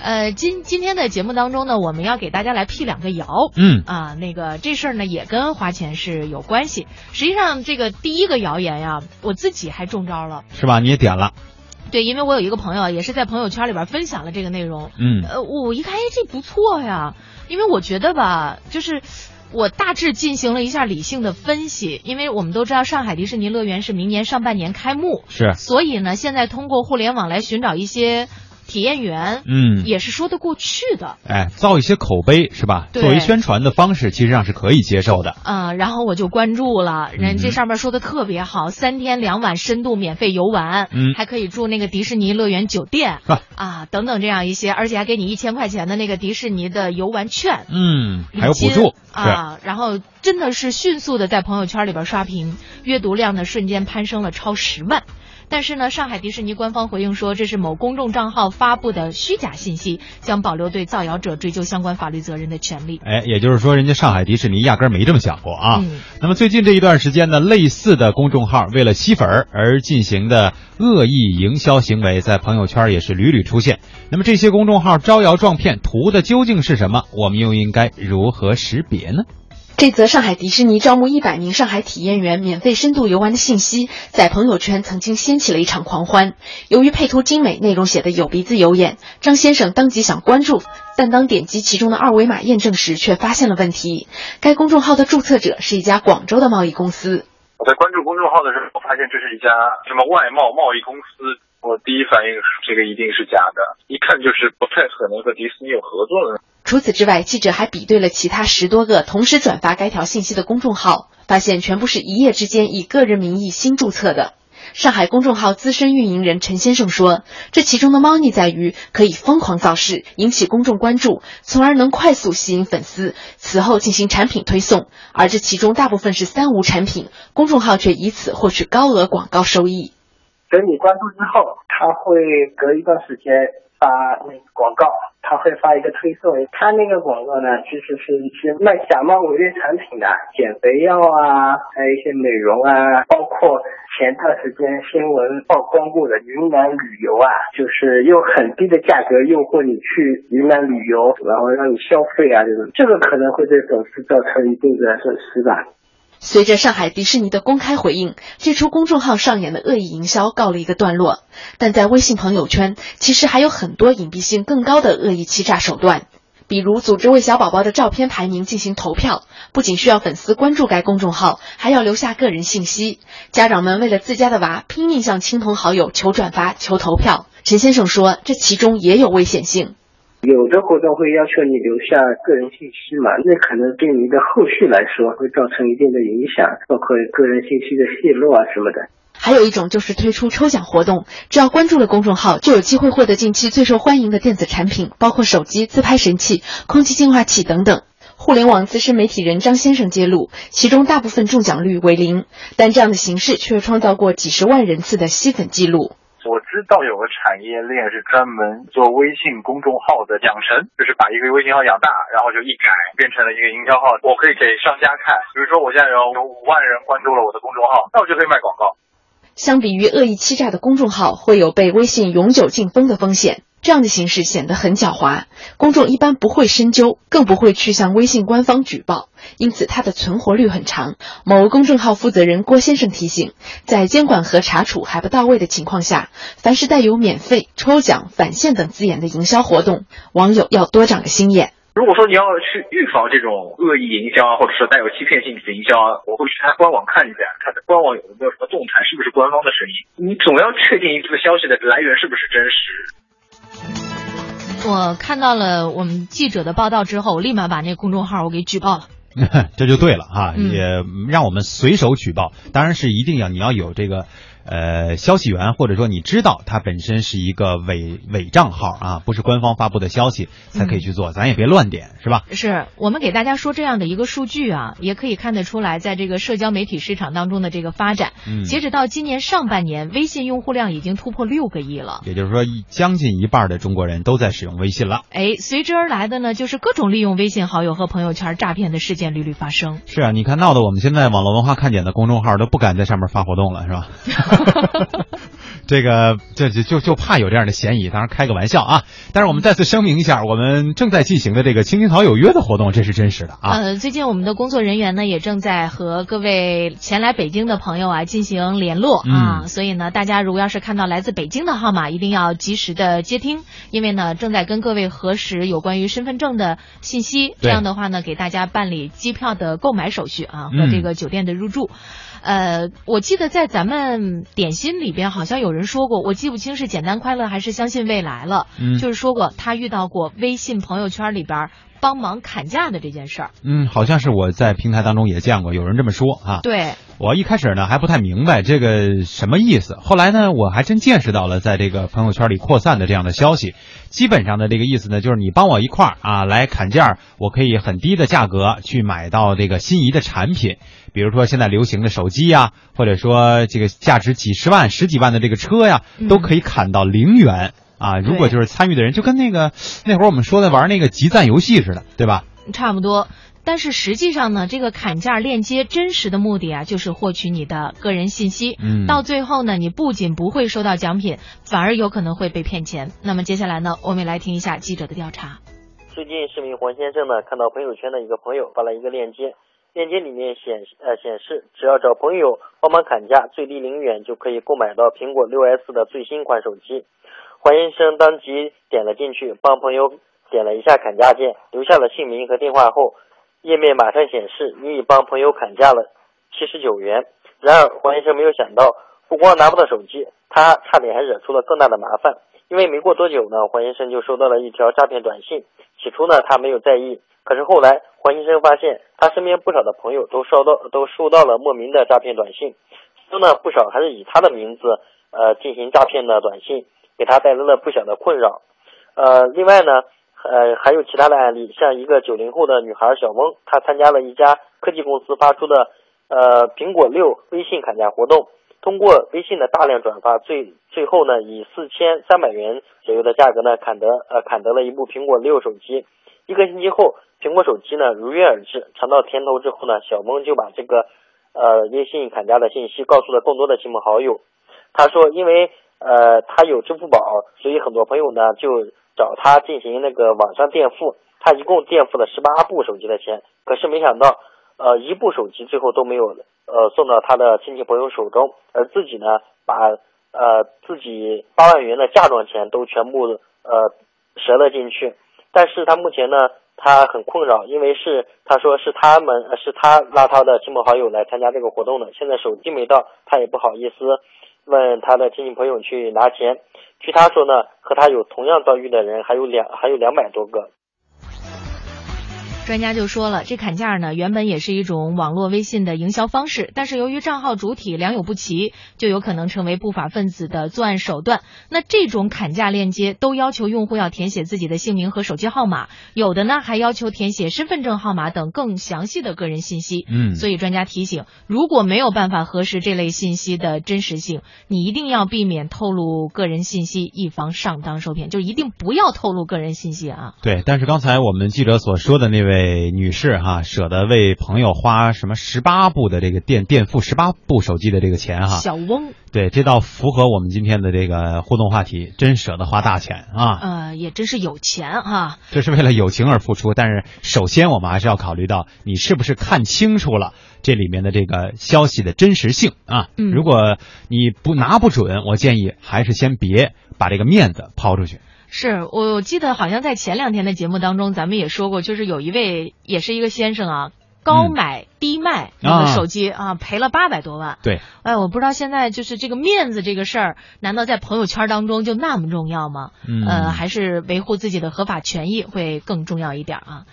呃，今今天的节目当中呢，我们要给大家来辟两个谣。嗯啊，那个这事儿呢也跟花钱是有关系。实际上，这个第一个谣言呀，我自己还中招了。是吧？你也点了，对，因为我有一个朋友也是在朋友圈里边分享了这个内容。嗯呃，我一看，哎，这不错呀，因为我觉得吧，就是。我大致进行了一下理性的分析，因为我们都知道上海迪士尼乐园是明年上半年开幕，是，所以呢，现在通过互联网来寻找一些体验员，嗯，也是说得过去的。哎，造一些口碑是吧？作为宣传的方式，其实上是可以接受的。嗯，然后我就关注了，人这嗯上面说的特别好，三天两晚深度免费游玩，嗯还可以住那个迪士尼乐园酒店啊啊，等等这样一些，而且还给你一千块钱的那个迪士尼的游玩券。嗯，还有补助，啊，然后真的是迅速的在朋友圈里边刷屏，阅读量呢瞬间攀升了超十万。但是呢，上海迪士尼官方回应说，这是某公众账号发布的虚假信息，将保留对造谣者追究相关法律责任的权利。哎，也就是说，人家上海迪士尼压根儿没这么想过啊。嗯那么最近这一段时间呢，类似的公众号为了吸粉而进行的恶意营销行为，在朋友圈也是屡屡出现。那么这些公众号招摇撞骗，图的究竟是什么？我们又应该如何识别呢？这则上海迪士尼招募一百名上海体验员免费深度游玩的信息，在朋友圈曾经掀起了一场狂欢。由于配图精美，内容写得有鼻子有眼，张先生当即想关注，但当点击其中的二维码验证时，却发现了问题。该公众号的注册者是一家广州的贸易公司。我在关注公众号的时候，我发现这是一家什么外贸贸易公司。我第一反应是这个一定是假的，一看就是不太可能和迪士尼有合作的。除此之外，记者还比对了其他十多个同时转发该条信息的公众号，发现全部是一夜之间以个人名义新注册的。上海公众号资深运营人陈先生说：“这其中的猫腻在于可以疯狂造势，引起公众关注，从而能快速吸引粉丝，此后进行产品推送。而这其中大部分是三无产品，公众号却以此获取高额广告收益。等你关注之后，他会隔一段时间发那广告，他会发一个推送。他那个广告呢，其实是一些卖假冒伪劣产品的，减肥药啊，还有一些美容啊，包括前段时间新闻曝光过的云南旅游啊，就是用很低的价格诱惑你去云南旅游，然后让你消费啊，这种，这个可能会对粉丝造成一定的损失吧。随着上海迪士尼的公开回应，这出公众号上演的恶意营销告了一个段落。但在微信朋友圈，其实还有很多隐蔽性更高的恶意欺诈手段，比如组织为小宝宝的照片排名进行投票，不仅需要粉丝关注该公众号，还要留下个人信息。家长们为了自家的娃，拼命向亲朋好友求转发、求投票。陈先生说，这其中也有危险性。有的活动会要求你留下个人信息嘛，那可能对你的后续来说会造成一定的影响，包括个人信息的泄露啊什么的。还有一种就是推出抽奖活动，只要关注了公众号，就有机会获得近期最受欢迎的电子产品，包括手机、自拍神器、空气净化器等等。互联网资深媒体人张先生揭露，其中大部分中奖率为零，但这样的形式却创造过几十万人次的吸粉记录。我知道有个产业链是专门做微信公众号的养成，就是把一个微信号养大，然后就一改变成了一个营销号。我可以给商家看，比如说我现在有有五万人关注了我的公众号，那我就可以卖广告。相比于恶意欺诈的公众号，会有被微信永久禁封的风险。这样的形式显得很狡猾，公众一般不会深究，更不会去向微信官方举报，因此它的存活率很长。某公众号负责人郭先生提醒，在监管和查处还不到位的情况下，凡是带有免费、抽奖、返现等字眼的营销活动，网友要多长个心眼。如果说你要去预防这种恶意营销，或者是带有欺骗性质的营销，我会去他官网看一下，看他官网有没有什么动态，是不是官方的声音。你总要确定这个消息的来源是不是真实。我看到了我们记者的报道之后，我立马把那公众号我给举报了。这就对了哈，嗯也让我们随手举报，当然是一定要你要有这个。呃，消息源或者说你知道它本身是一个伪伪账号啊，不是官方发布的消息才可以去做，咱也别乱点，是吧？是我们给大家说这样的一个数据啊，也可以看得出来，在这个社交媒体市场当中的这个发展。嗯，截止到今年上半年，微信用户量已经突破六个亿了。也就是说，将近一半的中国人都在使用微信了。哎，随之而来的呢，就是各种利用微信好友和朋友圈诈骗的事件屡屡发生。是啊，你看闹得我们现在网络文化看点的公众号都不敢在上面发活动了，是吧？这个这就就就怕有这样的嫌疑，当然开个玩笑啊。但是我们再次声明一下，我们正在进行的这个“青青草有约”的活动，这是真实的啊。呃，最近我们的工作人员呢，也正在和各位前来北京的朋友啊进行联络啊，所以呢，大家如果要是看到来自北京的号码，一定要及时的接听，因为呢，正在跟各位核实有关于身份证的信息，这样的话呢，给大家办理机票的购买手续啊和这个酒店的入住。呃，我记得在咱们点心里边好像有人说过，我记不清是简单快乐还是相信未来了，嗯。就是说过他遇到过微信朋友圈里边帮忙砍价的这件事儿。嗯，好像是我在平台当中也见过有人这么说啊。对，我一开始呢还不太明白这个什么意思，后来呢我还真见识到了在这个朋友圈里扩散的这样的消息。基本上的这个意思呢，就是你帮我一块儿啊来砍价，我可以很低的价格去买到这个心仪的产品，比如说现在流行的手机呀，或者说这个价值几十万、十几万的这个车呀，都可以砍到零元。啊，如果就是参与的人，就跟那个那会儿我们说的玩那个集赞游戏似的，对吧？差不多。但是实际上呢，这个砍价链接真实的目的啊，就是获取你的个人信息。嗯到最后呢，你不仅不会收到奖品，反而有可能会被骗钱。那么接下来呢，我们也来听一下记者的调查。最近，市民黄先生呢看到朋友圈的一个朋友发了一个链接，链接里面显示呃显示，只要找朋友帮忙砍价，最低零元就可以购买到苹果六 S 的最新款手机。黄先生当即点了进去，帮朋友点了一下砍价键，留下了姓名和电话后，页面马上显示你已帮朋友砍价了七十九元。然而，黄先生没有想到，不光拿不到手机，他差点还惹出了更大的麻烦。因为没过多久呢，黄先生就收到了一条诈骗短信。起初呢，他没有在意，可是后来黄先生发现，他身边不少的朋友都收到都收到了莫名的诈骗短信，其中呢不少还是以他的名字呃进行诈骗的短信，给他带来了不小的困扰。呃，另外呢，呃还有其他的案例，像一个九零后的女孩小翁，她参加了一家科技公司发出的呃苹果六微信砍价活动。通过微信的大量转发，最最后呢，以四千三百元左右的价格呢，砍得呃砍得了一部苹果六手机。一个星期后，苹果手机呢如约而至。尝到甜头之后呢，小翁就把这个呃微信砍价的信息告诉了更多的亲朋好友。他说，因为呃他有支付宝，所以很多朋友呢就找他进行那个网上垫付。他一共垫付了十八部手机的钱，可是没想到呃一部手机最后都没有呃送到他的亲戚朋友手中，而自己呢把呃自己八万元的嫁妆钱都全部呃折了进去。但是他目前呢，他很困扰，因为是他说是他们是他拉他的亲朋好友来参加这个活动的，现在手机没到，他也不好意思问他的亲戚朋友去拿钱。据他说呢，和他有同样遭遇的人还有两还有两百多个。专家就说了，这砍价呢，原本也是一种网络微信的营销方式，但是由于账号主体良莠不齐，就有可能成为不法分子的作案手段。那这种砍价链接都要求用户要填写自己的姓名和手机号码，有的呢还要求填写身份证号码等更详细的个人信息。嗯所以专家提醒，如果没有办法核实这类信息的真实性，你一定要避免透露个人信息，以防上当受骗。就一定不要透露个人信息啊！对，但是刚才我们记者所说的那位女士哈，舍得为朋友花什么十八部的这个垫垫付十八部手机的这个钱哈，小翁，对，这倒符合我们今天的这个互动话题，真舍得花大钱啊！呃，也真是有钱哈、这是为了友情而付出，但是首先我们还是要考虑到你是不是看清楚了这里面的这个消息的真实性啊。嗯如果你不拿不准，我建议还是先别把这个面子抛出去。是我记得好像在前两天的节目当中，咱们也说过，就是有一位也是一个先生啊，高买低卖那个手机啊，赔了八百多万。对，哎，我不知道现在就是这个面子这个事儿，难道在朋友圈当中就那么重要吗？嗯呃，还是维护自己的合法权益会更重要一点啊？